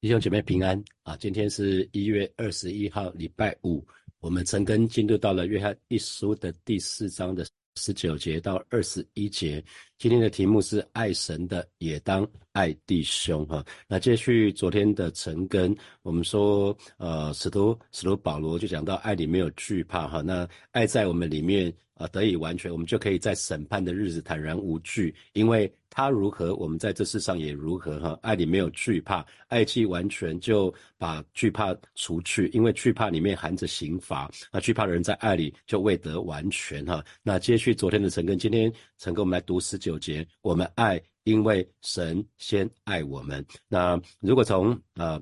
弟兄姐妹平安啊！今天是一月二十一号，礼拜五。我们陈根进入到了约翰一书的第四章的十九节到二十一节。今天的题目是爱神的也当爱弟兄哈。那接续昨天的陈根，我们说呃，使徒使徒保罗就讲到爱里没有惧怕哈。那爱在我们里面啊得以完全，我们就可以在审判的日子坦然无惧，因为。他如何，我们在这世上也如何哈。爱里没有惧怕，爱既完全，就把惧怕除去，因为惧怕里面含着刑罚。那惧怕的人在爱里就未得完全哈。那接续昨天的陈根，今天陈根我们来读十九节。我们爱，因为神先爱我们。那如果从呃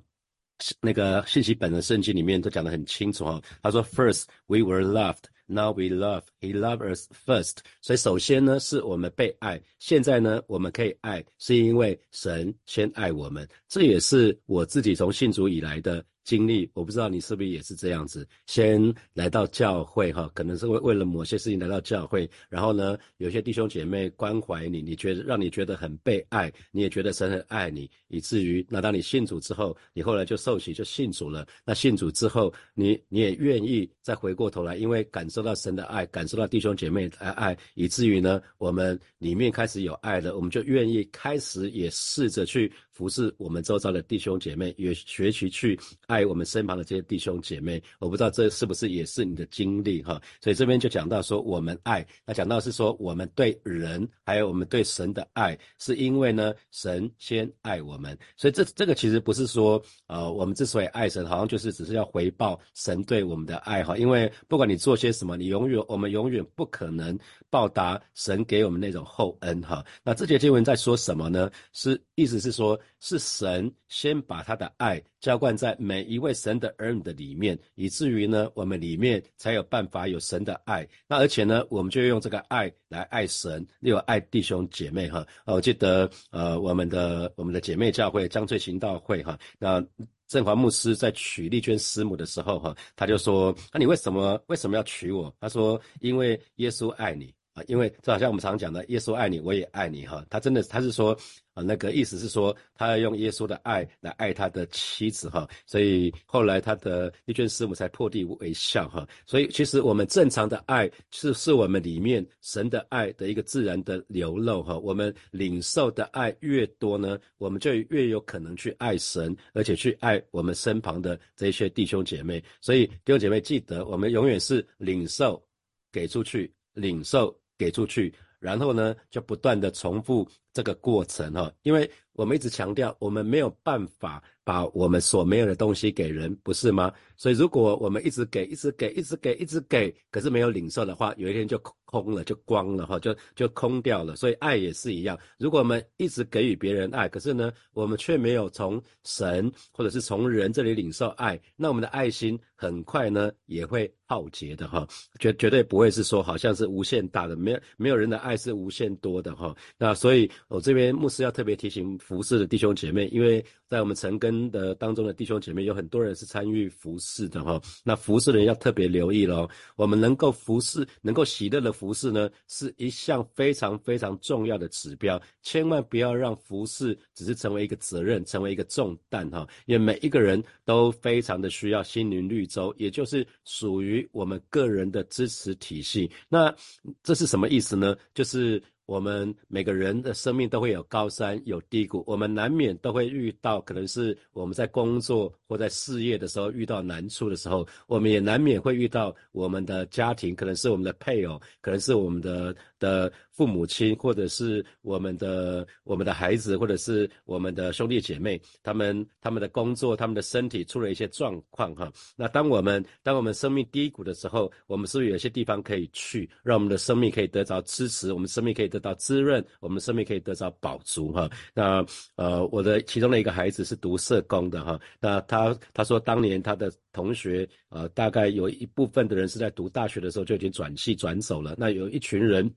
那个信息本的圣经里面都讲得很清楚哈。他说，First we were loved。Now we love, He loved us first. 所以首先呢，是我们被爱。现在呢，我们可以爱，是因为神先爱我们。这也是我自己从信主以来的。经历，我不知道你是不是也是这样子，先来到教会哈，可能是为为了某些事情来到教会，然后呢，有些弟兄姐妹关怀你，你觉得让你觉得很被爱，你也觉得神很爱你，以至于那当你信主之后，你后来就受洗就信主了，那信主之后，你你也愿意再回过头来，因为感受到神的爱，感受到弟兄姐妹的爱，以至于呢，我们里面开始有爱了，我们就愿意开始也试着去服侍我们周遭的弟兄姐妹，也学习去爱。爱我们身旁的这些弟兄姐妹，我不知道这是不是也是你的经历哈？所以这边就讲到说，我们爱，那讲到是说，我们对人还有我们对神的爱，是因为呢，神先爱我们。所以这这个其实不是说，呃，我们之所以爱神，好像就是只是要回报神对我们的爱哈。因为不管你做些什么，你永远我们永远不可能报答神给我们那种厚恩哈。那这节经文在说什么呢？是意思是说，是神先把他的爱浇灌在每。一位神的儿女的里面，以至于呢，我们里面才有办法有神的爱。那而且呢，我们就用这个爱来爱神，又爱弟兄姐妹哈。我记得呃，我们的我们的姐妹教会江翠行道会哈，那振华牧师在娶丽娟师母的时候哈，他就说：那你为什么为什么要娶我？他说：因为耶稣爱你啊，因为就好像我们常讲的，耶稣爱你，我也爱你哈。他真的他是说。啊，那个意思是说，他要用耶稣的爱来爱他的妻子哈，所以后来他的丽娟师母才破涕为笑哈。所以其实我们正常的爱是是我们里面神的爱的一个自然的流露哈。我们领受的爱越多呢，我们就越有可能去爱神，而且去爱我们身旁的这些弟兄姐妹。所以弟兄姐妹记得，我们永远是领受给出去，领受给出去，然后呢就不断的重复。这个过程哈，因为我们一直强调，我们没有办法把我们所没有的东西给人，不是吗？所以如果我们一直给，一直给，一直给，一直给，可是没有领受的话，有一天就空了，就光了哈，就就空掉了。所以爱也是一样，如果我们一直给予别人爱，可是呢，我们却没有从神或者是从人这里领受爱，那我们的爱心很快呢也会耗竭的哈，绝绝对不会是说好像是无限大的，没有没有人的爱是无限多的哈。那所以。我这边牧师要特别提醒服侍的弟兄姐妹，因为在我们成根的当中的弟兄姐妹有很多人是参与服侍的哈。那服侍的人要特别留意喽。我们能够服侍、能够喜乐的服侍呢，是一项非常非常重要的指标。千万不要让服侍只是成为一个责任，成为一个重担哈。因为每一个人都非常的需要心灵绿洲，也就是属于我们个人的支持体系。那这是什么意思呢？就是。我们每个人的生命都会有高山有低谷，我们难免都会遇到，可能是我们在工作或在事业的时候遇到难处的时候，我们也难免会遇到我们的家庭，可能是我们的配偶，可能是我们的的父母亲，或者是我们的我们的孩子，或者是我们的兄弟姐妹，他们他们的工作，他们的身体出了一些状况哈。那当我们当我们生命低谷的时候，我们是不是有些地方可以去，让我们的生命可以得着支持，我们生命可以。得到滋润，我们生命可以得到饱足哈。那呃，我的其中的一个孩子是读社工的哈。那他他说，当年他的同学呃，大概有一部分的人是在读大学的时候就已经转系转走了。那有一群人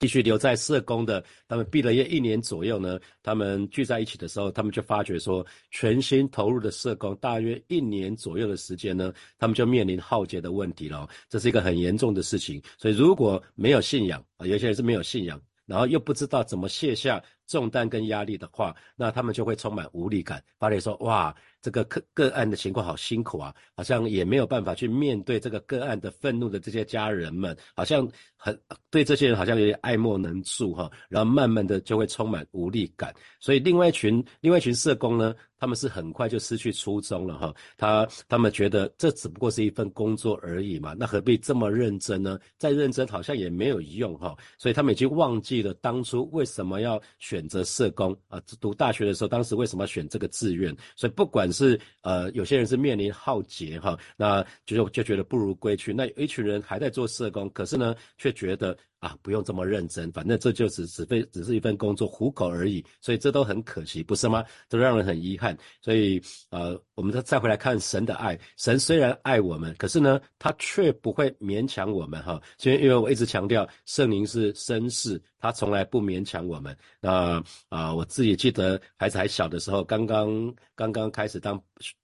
继续留在社工的，他们毕了业一年左右呢，他们聚在一起的时候，他们就发觉说，全心投入的社工大约一年左右的时间呢，他们就面临浩劫的问题了。这是一个很严重的事情。所以如果没有信仰啊，有些人是没有信仰。然后又不知道怎么卸下重担跟压力的话，那他们就会充满无力感，发现说哇。这个个个案的情况好辛苦啊，好像也没有办法去面对这个个案的愤怒的这些家人们，好像很对这些人好像有点爱莫能助哈，然后慢慢的就会充满无力感，所以另外一群另外一群社工呢，他们是很快就失去初衷了哈，他他们觉得这只不过是一份工作而已嘛，那何必这么认真呢？再认真好像也没有用哈，所以他们已经忘记了当初为什么要选选择社工啊，读大学的时候当时为什么选这个志愿，所以不管。是呃，有些人是面临浩劫哈，那就就觉得不如归去。那有一群人还在做社工，可是呢，却觉得。啊，不用这么认真，反正这就只只非只是一份工作，糊口而已，所以这都很可惜，不是吗？都让人很遗憾。所以，呃，我们再再回来看神的爱，神虽然爱我们，可是呢，他却不会勉强我们哈。所以，因为我一直强调，圣灵是绅士，他从来不勉强我们。那啊，我自己记得孩子还小的时候，刚刚刚刚开始当。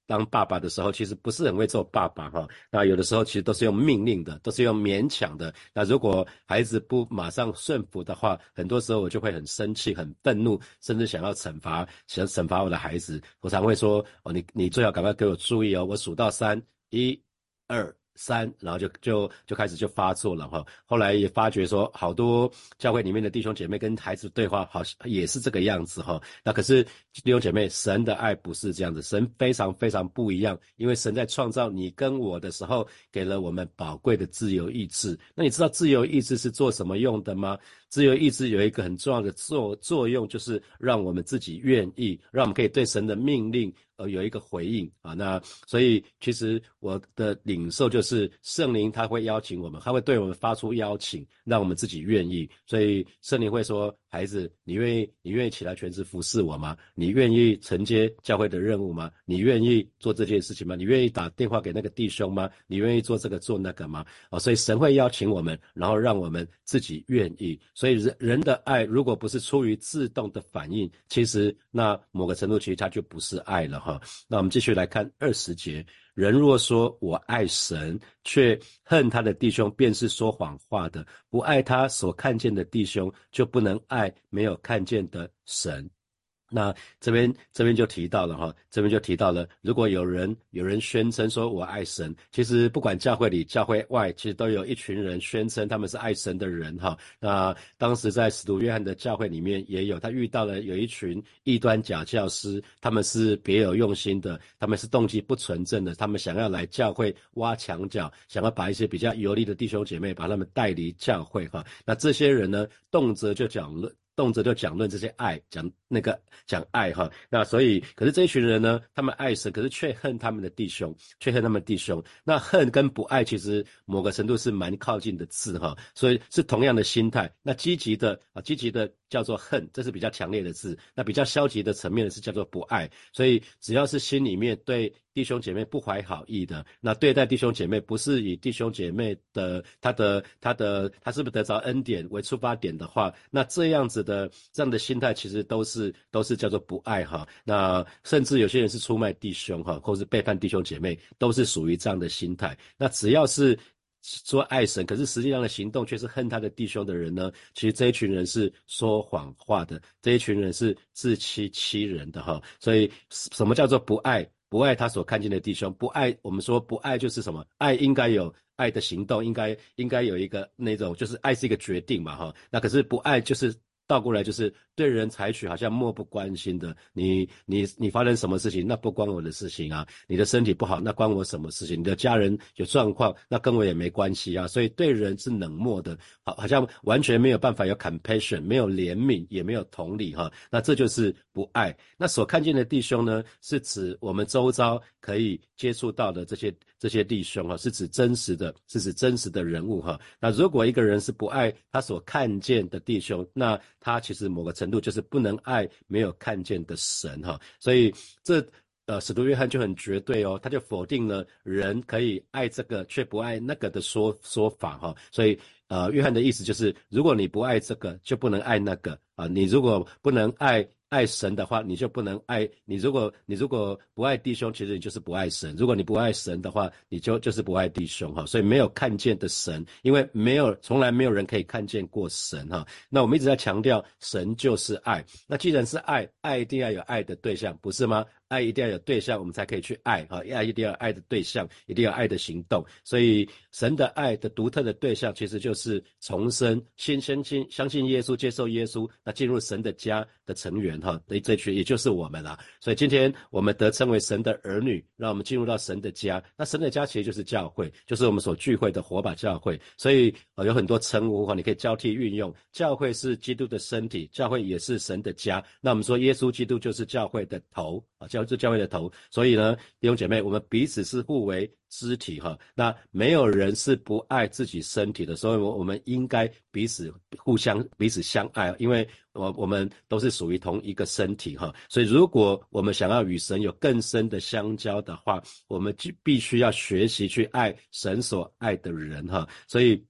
当爸爸的时候，其实不是很会做爸爸哈。那有的时候其实都是用命令的，都是用勉强的。那如果孩子不马上顺服的话，很多时候我就会很生气、很愤怒，甚至想要惩罚，想惩罚我的孩子。我常会说：哦，你你最好赶快给我注意哦，我数到三，一、二。三，然后就就就开始就发作了哈。后来也发觉说，好多教会里面的弟兄姐妹跟孩子对话，好像也是这个样子哈。那可是弟兄姐妹，神的爱不是这样子，神非常非常不一样。因为神在创造你跟我的时候，给了我们宝贵的自由意志。那你知道自由意志是做什么用的吗？自由意志有一个很重要的作作用，就是让我们自己愿意，让我们可以对神的命令。呃，有一个回应啊，那所以其实我的领受就是圣灵他会邀请我们，他会对我们发出邀请，让我们自己愿意。所以圣灵会说：“孩子，你愿意，你愿意起来全职服侍我吗？你愿意承接教会的任务吗？你愿意做这件事情吗？你愿意打电话给那个弟兄吗？你愿意做这个做那个吗？啊，所以神会邀请我们，然后让我们自己愿意。所以人人的爱如果不是出于自动的反应，其实那某个程度其实它就不是爱了。”哈，那我们继续来看二十节。人若说我爱神，却恨他的弟兄，便是说谎话的；不爱他所看见的弟兄，就不能爱没有看见的神。那这边这边就提到了哈，这边就提到了，如果有人有人宣称说我爱神，其实不管教会里教会外，其实都有一群人宣称他们是爱神的人哈。那当时在使徒约翰的教会里面也有，他遇到了有一群异端假教师，他们是别有用心的，他们是动机不纯正的，他们想要来教会挖墙脚，想要把一些比较有利的弟兄姐妹把他们带离教会哈。那这些人呢，动辄就讲论。动辄就讲论这些爱，讲那个讲爱哈，那所以，可是这一群人呢，他们爱神，可是却恨他们的弟兄，却恨他们弟兄。那恨跟不爱，其实某个程度是蛮靠近的字哈，所以是同样的心态。那积极的啊，积极的。叫做恨，这是比较强烈的字。那比较消极的层面的是叫做不爱。所以只要是心里面对弟兄姐妹不怀好意的，那对待弟兄姐妹不是以弟兄姐妹的他的他的他是不是得着恩典为出发点的话，那这样子的这样的心态其实都是都是叫做不爱哈。那甚至有些人是出卖弟兄哈，或是背叛弟兄姐妹，都是属于这样的心态。那只要是。说爱神，可是实际上的行动却是恨他的弟兄的人呢？其实这一群人是说谎话的，这一群人是自欺欺人的哈。所以什么叫做不爱？不爱他所看见的弟兄，不爱我们说不爱就是什么？爱应该有爱的行动，应该应该有一个那种，就是爱是一个决定嘛哈。那可是不爱就是倒过来就是。对人采取好像漠不关心的，你你你发生什么事情，那不关我的事情啊。你的身体不好，那关我什么事情？你的家人有状况，那跟我也没关系啊。所以对人是冷漠的，好，好像完全没有办法有 compassion，没有怜悯，也没有同理哈。那这就是不爱。那所看见的弟兄呢，是指我们周遭可以接触到的这些这些弟兄哈，是指真实的，是指真实的人物哈。那如果一个人是不爱他所看见的弟兄，那他其实某个程。程度就是不能爱没有看见的神哈，所以这呃使徒约翰就很绝对哦，他就否定了人可以爱这个却不爱那个的说说法哈，所以呃约翰的意思就是，如果你不爱这个，就不能爱那个。啊，你如果不能爱爱神的话，你就不能爱你。如果你如果不爱弟兄，其实你就是不爱神。如果你不爱神的话，你就就是不爱弟兄哈。所以没有看见的神，因为没有从来没有人可以看见过神哈。那我们一直在强调，神就是爱。那既然是爱，爱一定要有爱的对象，不是吗？爱一定要有对象，我们才可以去爱哈。爱一定要爱的对象，一定要爱的行动。所以神的爱的独特的对象，其实就是重生、先相信、相信耶稣、接受耶稣，那进入神的家的成员哈。这这群也就是我们了。所以今天我们得称为神的儿女，让我们进入到神的家。那神的家其实就是教会，就是我们所聚会的火把教会。所以呃有很多称呼哈，你可以交替运用。教会是基督的身体，教会也是神的家。那我们说耶稣基督就是教会的头啊。教是教会的头，所以呢，弟兄姐妹，我们彼此是互为肢体哈。那没有人是不爱自己身体的，所以，我我们应该彼此互相彼此相爱，因为我我们都是属于同一个身体哈。所以，如果我们想要与神有更深的相交的话，我们就必须要学习去爱神所爱的人哈。所以，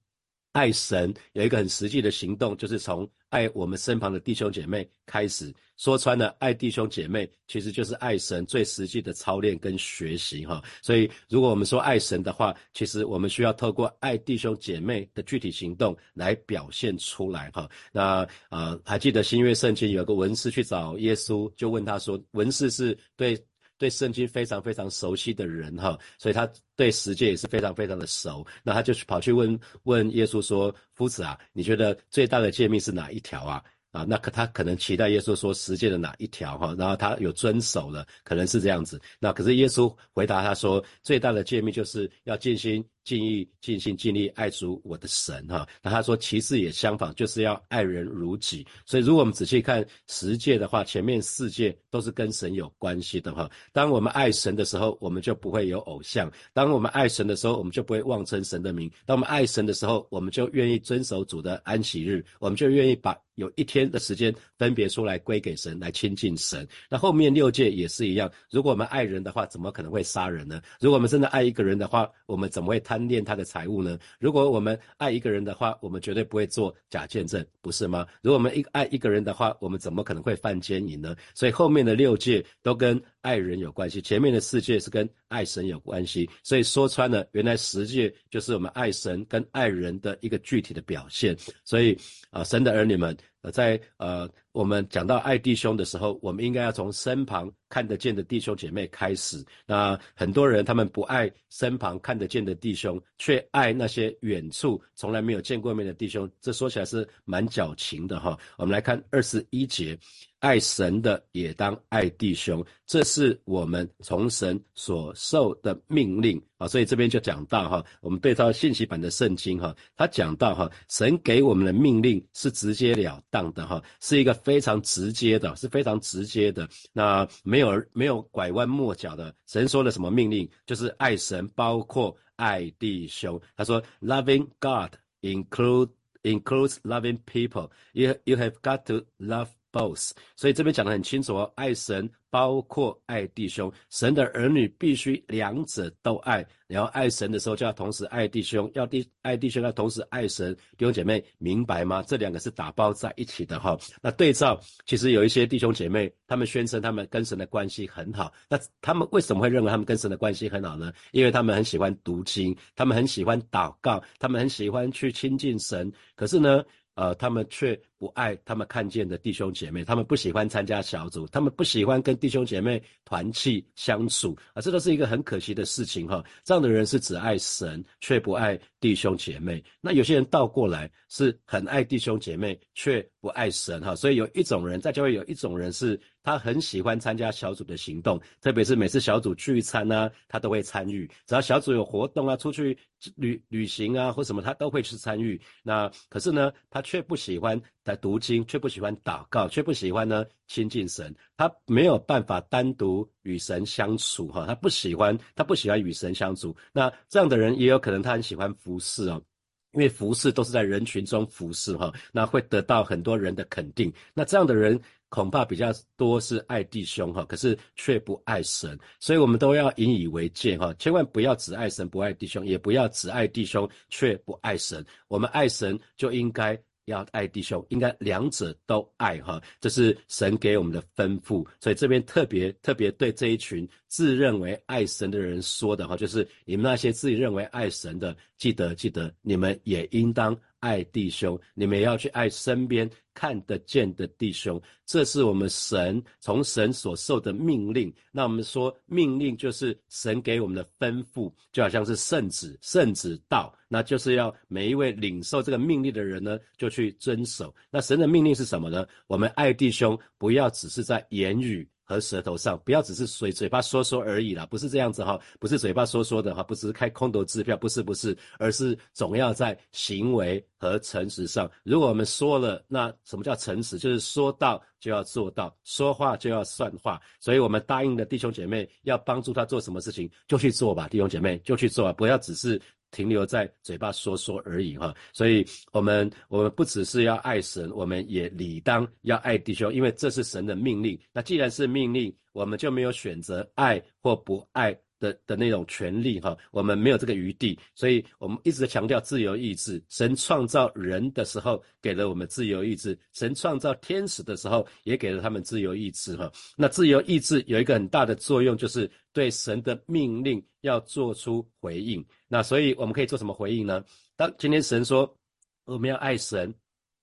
爱神有一个很实际的行动，就是从。爱我们身旁的弟兄姐妹，开始说穿了，爱弟兄姐妹其实就是爱神最实际的操练跟学习哈。所以，如果我们说爱神的话，其实我们需要透过爱弟兄姐妹的具体行动来表现出来哈。那啊，还记得新约圣经有个文士去找耶稣，就问他说，文士是对。对圣经非常非常熟悉的人哈，所以他对十诫也是非常非常的熟。那他就跑去问问耶稣说：“夫子啊，你觉得最大的诫命是哪一条啊？”啊，那可他可能期待耶稣说十诫的哪一条哈，然后他有遵守了，可能是这样子。那可是耶稣回答他说：“最大的诫命就是要尽心。”尽意、尽心、尽力爱主我的神哈，那他说其次也相仿，就是要爱人如己。所以如果我们仔细看十诫的话，前面四诫都是跟神有关系的哈。当我们爱神的时候，我们就不会有偶像；当我们爱神的时候，我们就不会妄称神的名；当我们爱神的时候，我们就愿意遵守主的安息日，我们就愿意把有一天的时间分别出来归给神，来亲近神。那后面六诫也是一样，如果我们爱人的话，怎么可能会杀人呢？如果我们真的爱一个人的话，我们怎么会贪？贪恋他的财物呢？如果我们爱一个人的话，我们绝对不会做假见证，不是吗？如果我们一爱一个人的话，我们怎么可能会犯奸淫呢？所以后面的六戒都跟爱人有关系，前面的四戒是跟爱神有关系。所以说穿了，原来十戒就是我们爱神跟爱人的一个具体的表现。所以啊，神的儿女们。在呃，我们讲到爱弟兄的时候，我们应该要从身旁看得见的弟兄姐妹开始。那很多人他们不爱身旁看得见的弟兄，却爱那些远处从来没有见过面的弟兄，这说起来是蛮矫情的哈。我们来看二十一节。爱神的也当爱弟兄，这是我们从神所受的命令啊。所以这边就讲到哈，我们对照信息版的圣经哈，他讲到哈，神给我们的命令是直截了当的哈，是一个非常直接的，是非常直接的，那没有没有拐弯抹角的。神说了什么命令，就是爱神，包括爱弟兄。他说，Loving God include includes loving people. You you have got to love. both，所以这边讲得很清楚哦，爱神。包括爱弟兄，神的儿女必须两者都爱。然后爱神的时候，就要同时爱弟兄；要弟爱弟兄，要同时爱神。弟兄姐妹，明白吗？这两个是打包在一起的哈。那对照，其实有一些弟兄姐妹，他们宣称他们跟神的关系很好。那他们为什么会认为他们跟神的关系很好呢？因为他们很喜欢读经，他们很喜欢祷告，他们很喜欢去亲近神。可是呢？呃，他们却不爱他们看见的弟兄姐妹，他们不喜欢参加小组，他们不喜欢跟弟兄姐妹团契相处啊，这都是一个很可惜的事情哈。这样的人是只爱神却不爱弟兄姐妹。那有些人倒过来是很爱弟兄姐妹却不爱神哈。所以有一种人在教会，有一种人是他很喜欢参加小组的行动，特别是每次小组聚餐啊，他都会参与。只要小组有活动啊，出去旅旅行啊或什么，他都会去参与。那可是呢，他。却不喜欢在读经，却不喜欢祷告，却不喜欢呢亲近神。他没有办法单独与神相处，哈，他不喜欢，他不喜欢与神相处。那这样的人也有可能他很喜欢服侍哦，因为服侍都是在人群中服侍，哈，那会得到很多人的肯定。那这样的人恐怕比较多是爱弟兄，哈，可是却不爱神。所以我们都要引以为戒，哈，千万不要只爱神不爱弟兄，也不要只爱弟兄却不爱神。我们爱神就应该。要爱弟兄，应该两者都爱哈，这是神给我们的吩咐。所以这边特别特别对这一群自认为爱神的人说的哈，就是你们那些自己认为爱神的，记得记得，你们也应当。爱弟兄，你们要去爱身边看得见的弟兄，这是我们神从神所受的命令。那我们说，命令就是神给我们的吩咐，就好像是圣旨，圣旨到，那就是要每一位领受这个命令的人呢，就去遵守。那神的命令是什么呢？我们爱弟兄，不要只是在言语。和舌头上，不要只是嘴嘴巴说说而已啦，不是这样子哈，不是嘴巴说说的哈，不是开空头支票，不是不是，而是总要在行为和诚实上。如果我们说了，那什么叫诚实？就是说到就要做到，说话就要算话。所以我们答应的弟兄姐妹要帮助他做什么事情，就去做吧，弟兄姐妹就去做，不要只是。停留在嘴巴说说而已哈，所以我们我们不只是要爱神，我们也理当要爱弟兄，因为这是神的命令。那既然是命令，我们就没有选择爱或不爱。的的那种权利哈，我们没有这个余地，所以我们一直强调自由意志。神创造人的时候给了我们自由意志，神创造天使的时候也给了他们自由意志哈。那自由意志有一个很大的作用，就是对神的命令要做出回应。那所以我们可以做什么回应呢？当今天神说我们要爱神，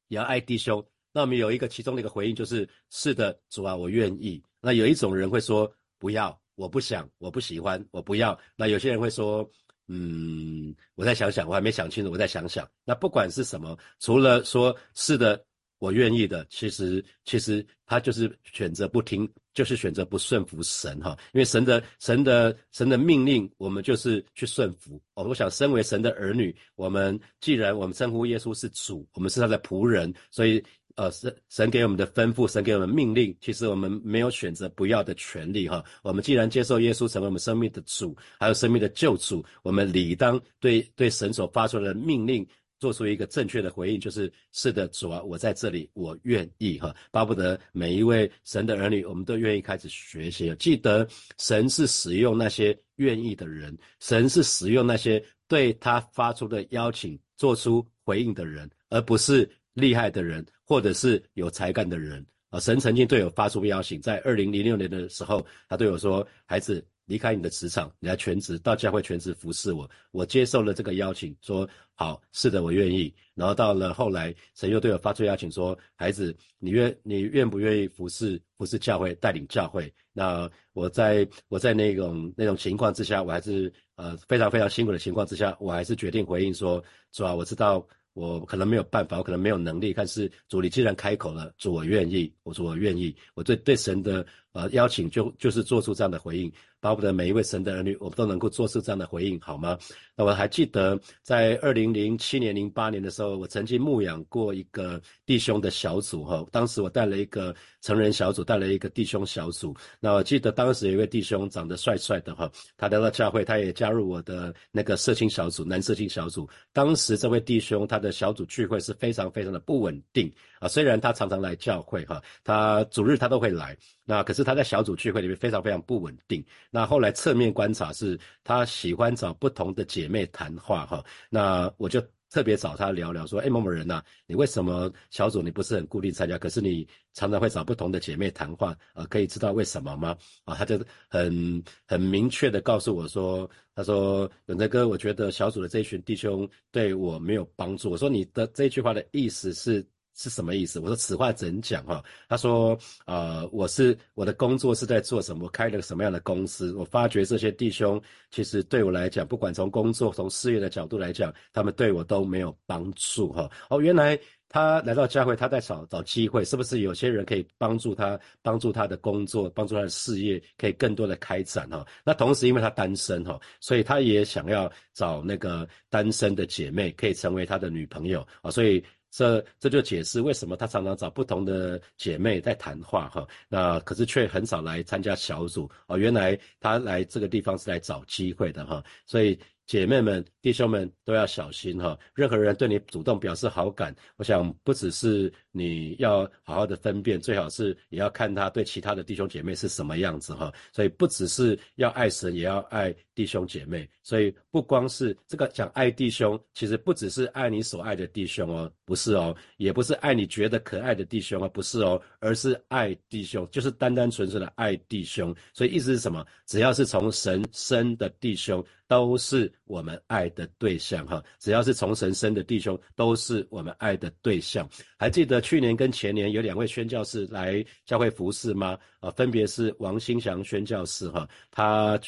也要爱弟兄，那我们有一个其中的一个回应就是：是的，主啊，我愿意。那有一种人会说不要。我不想，我不喜欢，我不要。那有些人会说，嗯，我再想想，我还没想清楚，我再想想。那不管是什么，除了说是的，我愿意的，其实其实他就是选择不听，就是选择不顺服神哈。因为神的神的神的命令，我们就是去顺服。哦，我想身为神的儿女，我们既然我们称呼耶稣是主，我们是他的仆人，所以。呃，神神给我们的吩咐，神给我们命令，其实我们没有选择不要的权利哈。我们既然接受耶稣成为我们生命的主，还有生命的救主，我们理当对对神所发出的命令做出一个正确的回应，就是是的，主啊，我在这里，我愿意哈。巴不得每一位神的儿女，我们都愿意开始学习。记得神是使用那些愿意的人，神是使用那些对他发出的邀请做出回应的人，而不是厉害的人。或者是有才干的人啊，神曾经对我发出邀请，在二零零六年的时候，他对我说：“孩子，离开你的职场，你来全职到教会全职服侍我。”我接受了这个邀请，说：“好，是的，我愿意。”然后到了后来，神又对我发出邀请，说：“孩子，你愿你愿不愿意服侍服侍教会，带领教会？”那我在我在那种那种情况之下，我还是呃非常非常辛苦的情况之下，我还是决定回应说：“主啊，我知道。”我可能没有办法，我可能没有能力，但是主你既然开口了，主我愿意，我说我愿意，我对对神的呃邀请就就是做出这样的回应。巴不得每一位神的儿女，我们都能够做出这样的回应，好吗？那我还记得在二零零七年、零八年的时候，我曾经牧养过一个弟兄的小组，哈，当时我带了一个成人小组，带了一个弟兄小组。那我记得当时有一位弟兄长得帅帅的，哈，他来到教会，他也加入我的那个社青小组，男社青小组。当时这位弟兄他的小组聚会是非常非常的不稳定啊，虽然他常常来教会，哈，他主日他都会来。那可是他在小组聚会里面非常非常不稳定。那后来侧面观察是，他喜欢找不同的姐妹谈话哈。那我就特别找他聊聊，说，哎，某某人呐，你为什么小组你不是很固定参加？可是你常常会找不同的姐妹谈话，呃，可以知道为什么吗？啊，他就很很明确的告诉我说，他说，永泽哥，我觉得小组的这一群弟兄对我没有帮助。我说你的这句话的意思是？是什么意思？我说此话怎讲哈？他说，呃，我是我的工作是在做什么？开了什么样的公司？我发觉这些弟兄其实对我来讲，不管从工作、从事业的角度来讲，他们对我都没有帮助哈。哦，原来他来到教会，他在找找机会，是不是有些人可以帮助他，帮助他的工作，帮助他的事业可以更多的开展哈？那同时，因为他单身哈，所以他也想要找那个单身的姐妹，可以成为他的女朋友啊，所以。这这就解释为什么他常常找不同的姐妹在谈话哈，那可是却很少来参加小组哦。原来他来这个地方是来找机会的哈，所以姐妹们、弟兄们都要小心哈！任何人对你主动表示好感，我想不只是你要好好的分辨，最好是也要看他对其他的弟兄姐妹是什么样子哈。所以不只是要爱神，也要爱弟兄姐妹。所以不光是这个讲爱弟兄，其实不只是爱你所爱的弟兄哦，不是哦，也不是爱你觉得可爱的弟兄哦，不是哦，而是爱弟兄，就是单单纯纯的爱弟兄。所以意思是什么？只要是从神生的弟兄。都是我们爱的对象哈，只要是从神生的弟兄，都是我们爱的对象。还记得去年跟前年有两位宣教士来教会服侍吗？啊，分别是王新祥宣教士哈，他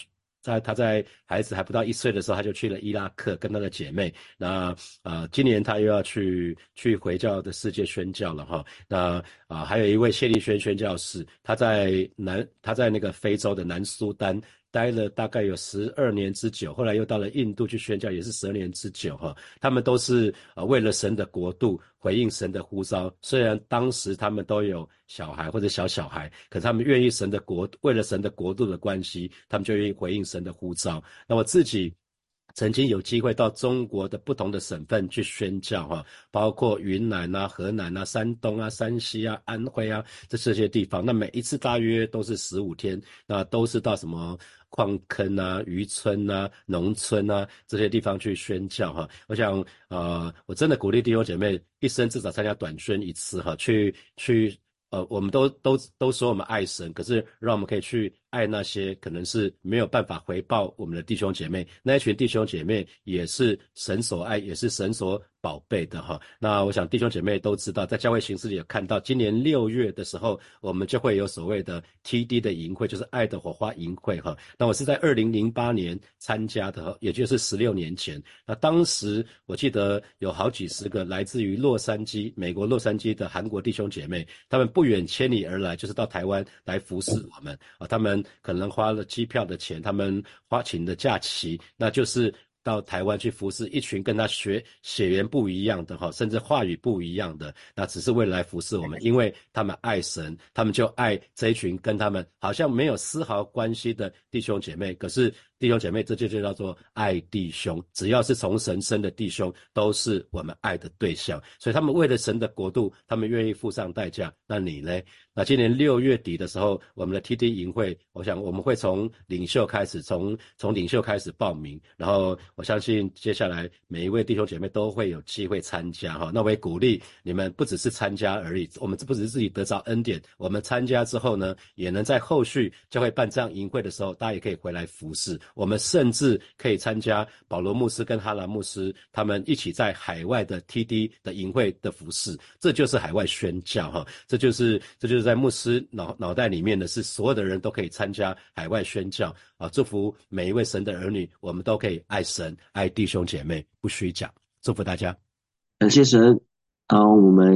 在他在孩子还不到一岁的时候，他就去了伊拉克跟他的姐妹。那啊，今年他又要去去回教的世界宣教了哈。那啊，还有一位谢立轩宣教士，他在南他在那个非洲的南苏丹。待了大概有十二年之久，后来又到了印度去宣教，也是十二年之久哈。他们都是呃为了神的国度回应神的呼召，虽然当时他们都有小孩或者小小孩，可他们愿意神的国，为了神的国度的关系，他们就愿意回应神的呼召。那我自己。曾经有机会到中国的不同的省份去宣教，哈，包括云南啊、河南啊、山东啊、山西啊、安徽啊这这些地方。那每一次大约都是十五天，那都是到什么矿坑啊、渔村啊、农村啊这些地方去宣教，哈。我想，呃，我真的鼓励弟兄姐妹一生至少参加短宣一次，哈，去去，呃，我们都都都说我们爱神，可是让我们可以去。爱那些可能是没有办法回报我们的弟兄姐妹，那一群弟兄姐妹也是神所爱，也是神所宝贝的哈。那我想弟兄姐妹都知道，在教会形式里有看到，今年六月的时候，我们就会有所谓的 TD 的营会，就是爱的火花营会哈。那我是在二零零八年参加的，也就是十六年前。那当时我记得有好几十个来自于洛杉矶，美国洛杉矶的韩国弟兄姐妹，他们不远千里而来，就是到台湾来服侍我们啊，他们。可能花了机票的钱，他们花钱的假期，那就是到台湾去服侍一群跟他学血缘不一样的哈，甚至话语不一样的，那只是为了来服侍我们，因为他们爱神，他们就爱这一群跟他们好像没有丝毫关系的弟兄姐妹，可是。弟兄姐妹，这就就叫做爱弟兄。只要是从神生的弟兄，都是我们爱的对象。所以他们为了神的国度，他们愿意付上代价。那你呢？那今年六月底的时候，我们的 TD 营会，我想我们会从领袖开始，从从领袖开始报名。然后我相信接下来每一位弟兄姐妹都会有机会参加哈。那我也鼓励你们，不只是参加而已。我们这不只是自己得着恩典，我们参加之后呢，也能在后续教会办这样营会的时候，大家也可以回来服侍。我们甚至可以参加保罗牧师跟哈兰牧师他们一起在海外的 TD 的营会的服饰，这就是海外宣教哈，这就是这就是在牧师脑脑袋里面的是所有的人都可以参加海外宣教啊！祝福每一位神的儿女，我们都可以爱神爱弟兄姐妹，不虚假。祝福大家，感谢神。当我们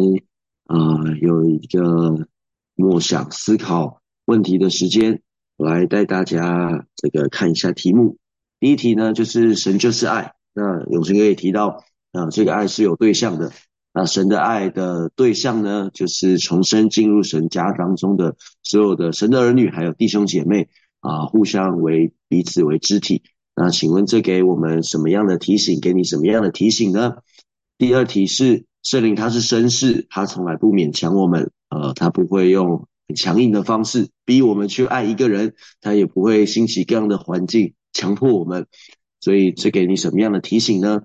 啊有一个默想思考问题的时间。我来带大家这个看一下题目。第一题呢，就是神就是爱。那永生哥也提到，啊，这个爱是有对象的。那神的爱的对象呢，就是重生进入神家当中的所有的神的儿女，还有弟兄姐妹啊，互相为彼此为肢体。那请问这给我们什么样的提醒？给你什么样的提醒呢？第二题是圣灵他是绅士，他从来不勉强我们，呃，他不会用。强硬的方式逼我们去爱一个人，他也不会兴起各样的环境强迫我们。所以这给你什么样的提醒呢？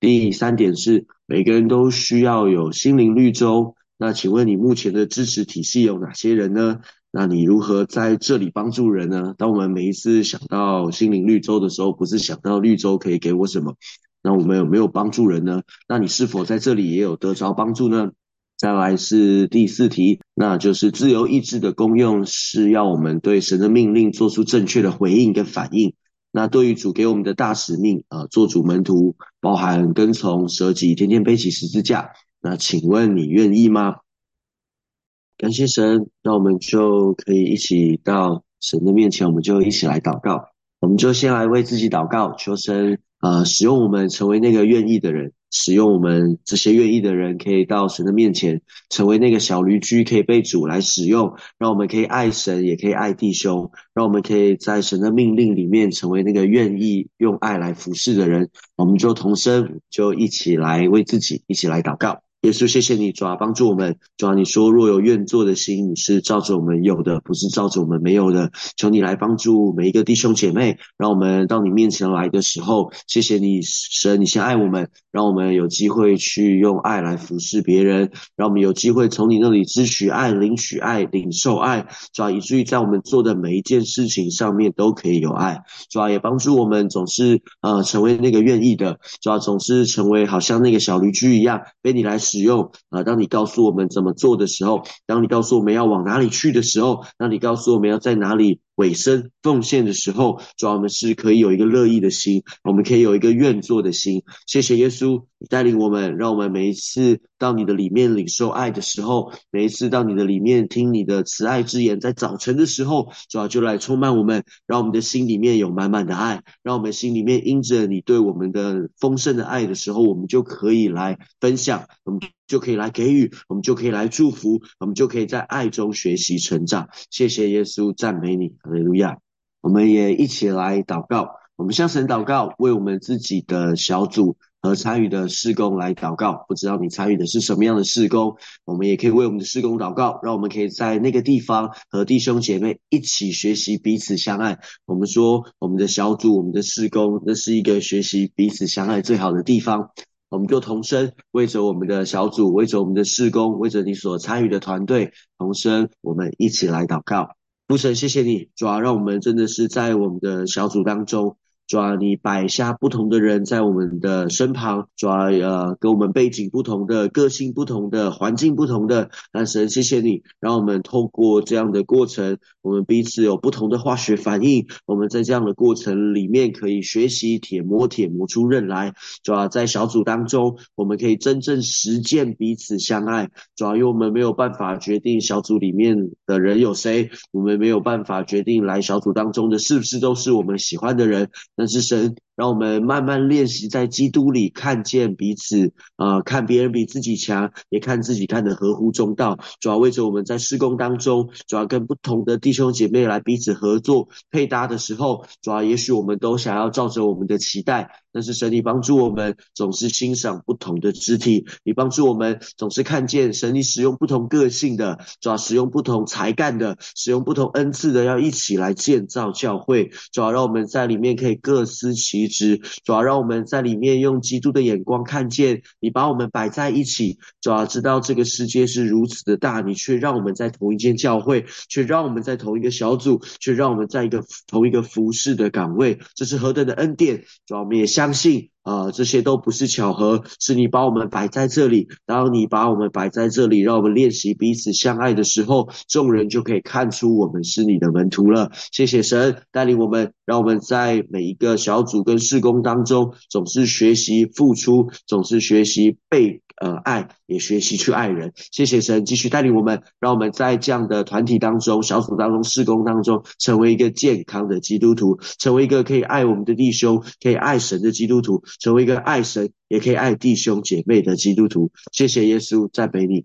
第三点是每个人都需要有心灵绿洲。那请问你目前的支持体系有哪些人呢？那你如何在这里帮助人呢？当我们每一次想到心灵绿洲的时候，不是想到绿洲可以给我什么？那我们有没有帮助人呢？那你是否在这里也有得着帮助呢？再来是第四题，那就是自由意志的功用是要我们对神的命令做出正确的回应跟反应。那对于主给我们的大使命啊，做主门徒，包含跟从、舍己、天天背起十字架。那请问你愿意吗？感谢神，那我们就可以一起到神的面前，我们就一起来祷告。我们就先来为自己祷告，求神啊使用我们成为那个愿意的人。使用我们这些愿意的人，可以到神的面前，成为那个小驴驹，可以被主来使用，让我们可以爱神，也可以爱弟兄，让我们可以在神的命令里面成为那个愿意用爱来服侍的人。我们就同声，就一起来为自己，一起来祷告。耶稣，谢谢你，主啊，帮助我们。主啊，你说若有愿做的心，你是照着我们有的，不是照着我们没有的。求你来帮助每一个弟兄姐妹，让我们到你面前来的时候，谢谢你，神，你先爱我们，让我们有机会去用爱来服侍别人，让我们有机会从你那里支取爱、领取爱、领受爱。主啊，以至于在我们做的每一件事情上面都可以有爱。主啊，也帮助我们总是呃成为那个愿意的。主啊，总是成为好像那个小驴驹一样，被你来。使用啊！当你告诉我们怎么做的时候，当你告诉我们要往哪里去的时候，当你告诉我们要在哪里。委身奉献的时候，主要我们是可以有一个乐意的心，我们可以有一个愿做的心。谢谢耶稣带领我们，让我们每一次到你的里面领受爱的时候，每一次到你的里面听你的慈爱之言，在早晨的时候，主要就来充满我们，让我们的心里面有满满的爱，让我们心里面因着你对我们的丰盛的爱的时候，我们就可以来分享，我们就可以来给予，我们就可以来祝福，我们就可以在爱中学习成长。谢谢耶稣，赞美你。哈利路亚！我们也一起来祷告。我们向神祷告，为我们自己的小组和参与的事工来祷告。不知道你参与的是什么样的事工，我们也可以为我们的事工祷告，让我们可以在那个地方和弟兄姐妹一起学习彼此相爱。我们说，我们的小组、我们的事工，那是一个学习彼此相爱最好的地方。我们就同声为着我们的小组，为着我们的事工，为着你所参与的团队，同声，我们一起来祷告。父神，谢谢你，主要让我们真的是在我们的小组当中。抓你摆下不同的人在我们的身旁，抓呃跟我们背景不同的、个性不同的、环境不同的，但是谢谢你，让我们透过这样的过程，我们彼此有不同的化学反应。我们在这样的过程里面可以学习铁磨铁磨出刃来。抓在小组当中，我们可以真正实践彼此相爱。主要因为我们没有办法决定小组里面的人有谁，我们没有办法决定来小组当中的是不是都是我们喜欢的人。那是神让我们慢慢练习在基督里看见彼此，啊，看别人比自己强，也看自己看得合乎中道。主要为着我们在施工当中，主要跟不同的弟兄姐妹来彼此合作配搭的时候，主要也许我们都想要照着我们的期待。但是神，你帮助我们总是欣赏不同的肢体，你帮助我们总是看见神，你使用不同个性的，主要使用不同才干的，使用不同恩赐的，要一起来建造教会，主要让我们在里面可以各司其职，主要让我们在里面用基督的眼光看见你把我们摆在一起，主要知道这个世界是如此的大，你却让我们在同一间教会，却让我们在同一个小组，却让我们在一个同一个服饰的岗位，这是何等的恩典！主要我们也相相信。啊，这些都不是巧合，是你把我们摆在这里。当你把我们摆在这里，让我们练习彼此相爱的时候，众人就可以看出我们是你的门徒了。谢谢神带领我们，让我们在每一个小组跟事工当中，总是学习付出，总是学习被。呃，爱也学习去爱人，谢谢神继续带领我们，让我们在这样的团体当中、小组当中、事工当中，成为一个健康的基督徒，成为一个可以爱我们的弟兄、可以爱神的基督徒，成为一个爱神也可以爱弟兄姐妹的基督徒。谢谢耶稣，赞美你。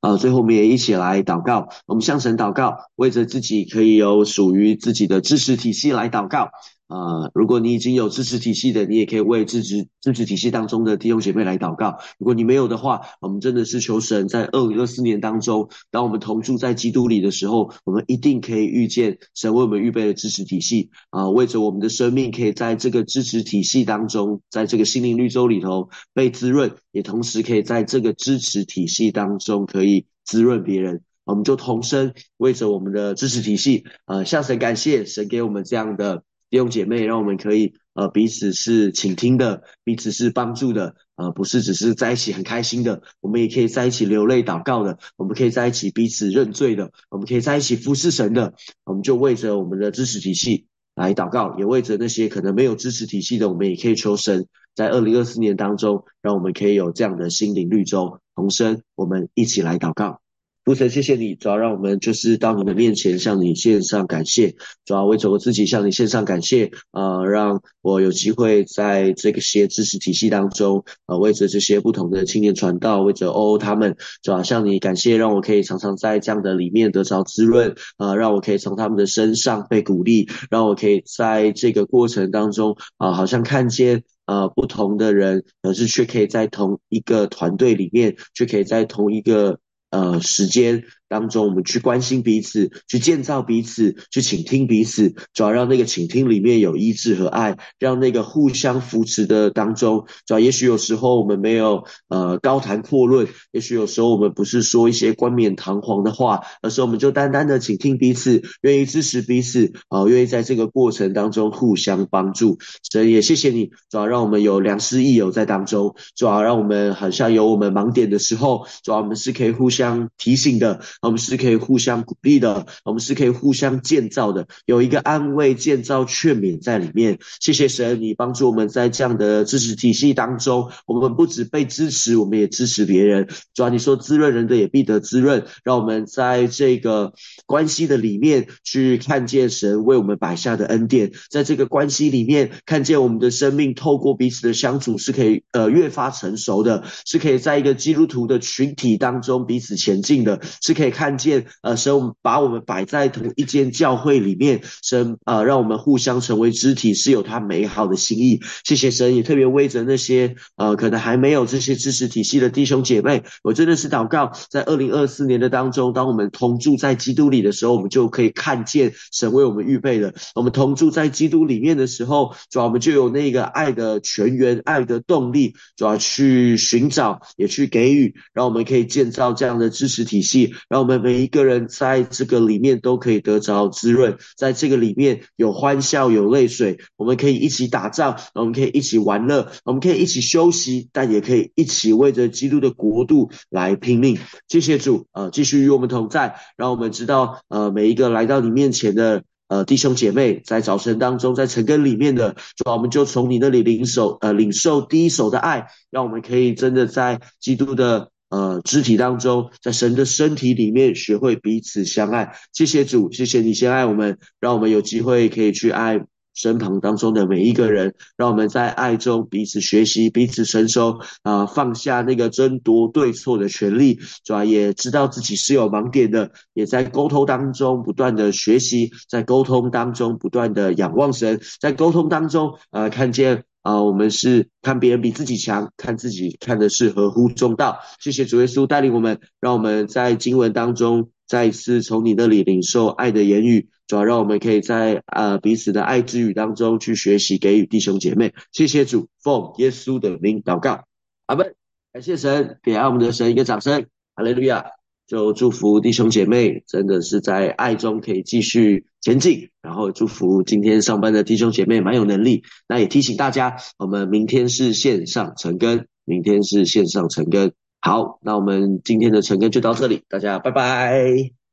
啊，最后我们也一起来祷告，我们向神祷告，为着自己可以有属于自己的知识体系来祷告。啊，如果你已经有支持体系的，你也可以为支持支持体系当中的弟兄姐妹来祷告。如果你没有的话，我们真的是求神在二零二四年当中，当我们同住在基督里的时候，我们一定可以遇见神为我们预备的支持体系啊，为着我们的生命可以在这个支持体系当中，在这个心灵绿洲里头被滋润，也同时可以在这个支持体系当中可以滋润别人。我们就同声为着我们的支持体系，呃，向神感谢，神给我们这样的。弟兄姐妹，让我们可以呃彼此是倾听的，彼此是帮助的，呃不是只是在一起很开心的，我们也可以在一起流泪祷告的，我们可以在一起彼此认罪的，我们可以在一起服侍神的，我们就为着我们的支持体系来祷告，也为着那些可能没有支持体系的，我们也可以求神在二零二四年当中，让我们可以有这样的心灵绿洲同声，我们一起来祷告。父神，谢谢你，主要让我们就是到你的面前向你献上感谢，主要为着我自己向你献上感谢，呃，让我有机会在这个些知识体系当中，呃，为着这些不同的青年传道，为着欧欧他们，主要向你感谢，让我可以常常在这样的里面得着滋润，呃，让我可以从他们的身上被鼓励，让我可以在这个过程当中，啊，好像看见。呃，不同的人，可是却可以在同一个团队里面，却可以在同一个呃时间。当中，我们去关心彼此，去建造彼此，去倾听彼此，主要让那个倾听里面有医治和爱，让那个互相扶持的当中，主要也许有时候我们没有呃高谈阔论，也许有时候我们不是说一些冠冕堂皇的话，而是我们就单单的倾听彼此，愿意支持彼此，啊，愿意在这个过程当中互相帮助。所以也谢谢你，主要让我们有良师益友在当中，主要让我们好像有我们盲点的时候，主要我们是可以互相提醒的。我们是可以互相鼓励的，我们是可以互相建造的，有一个安慰、建造、劝勉在里面。谢谢神，你帮助我们在这样的支持体系当中，我们不止被支持，我们也支持别人。主要你说滋润人的也必得滋润，让我们在这个关系的里面去看见神为我们摆下的恩典，在这个关系里面看见我们的生命透过彼此的相处是可以呃越发成熟的，是可以在一个基督徒的群体当中彼此前进的，是可以。看见呃神把我们摆在同一间教会里面，神呃让我们互相成为肢体，是有他美好的心意。谢谢神，也特别为着那些呃可能还没有这些知识体系的弟兄姐妹，我真的是祷告，在二零二四年的当中，当我们同住在基督里的时候，我们就可以看见神为我们预备的。我们同住在基督里面的时候，主要我们就有那个爱的泉源、爱的动力，主要去寻找，也去给予，让我们可以建造这样的知识体系。让我们每一个人在这个里面都可以得着滋润，在这个里面有欢笑有泪水，我们可以一起打仗，我们可以一起玩乐，我们可以一起休息，但也可以一起为着基督的国度来拼命。谢谢主，呃，继续与我们同在，让我们知道，呃，每一个来到你面前的呃弟兄姐妹，在早晨当中，在晨更里面的，主，我们就从你那里领受，呃，领受第一手的爱，让我们可以真的在基督的。呃，肢体当中，在神的身体里面学会彼此相爱。谢谢主，谢谢你先爱我们，让我们有机会可以去爱身旁当中的每一个人，让我们在爱中彼此学习，彼此成熟。啊，放下那个争夺对错的权利，主要也知道自己是有盲点的，也在沟通当中不断的学习，在沟通当中不断的仰望神，在沟通当中啊，看见。啊，我们是看别人比自己强，看自己看的是合乎中道。谢谢主耶稣带领我们，让我们在经文当中再一次从你那里领受爱的言语，主要让我们可以在呃彼此的爱之语当中去学习，给予弟兄姐妹。谢谢主，奉耶稣的名祷告，阿门。感谢神，给爱我们的神一个掌声，哈利路亚。就祝福弟兄姐妹，真的是在爱中可以继续前进。然后祝福今天上班的弟兄姐妹蛮有能力。那也提醒大家，我们明天是线上成根，明天是线上成根。好，那我们今天的成根就到这里，大家拜拜。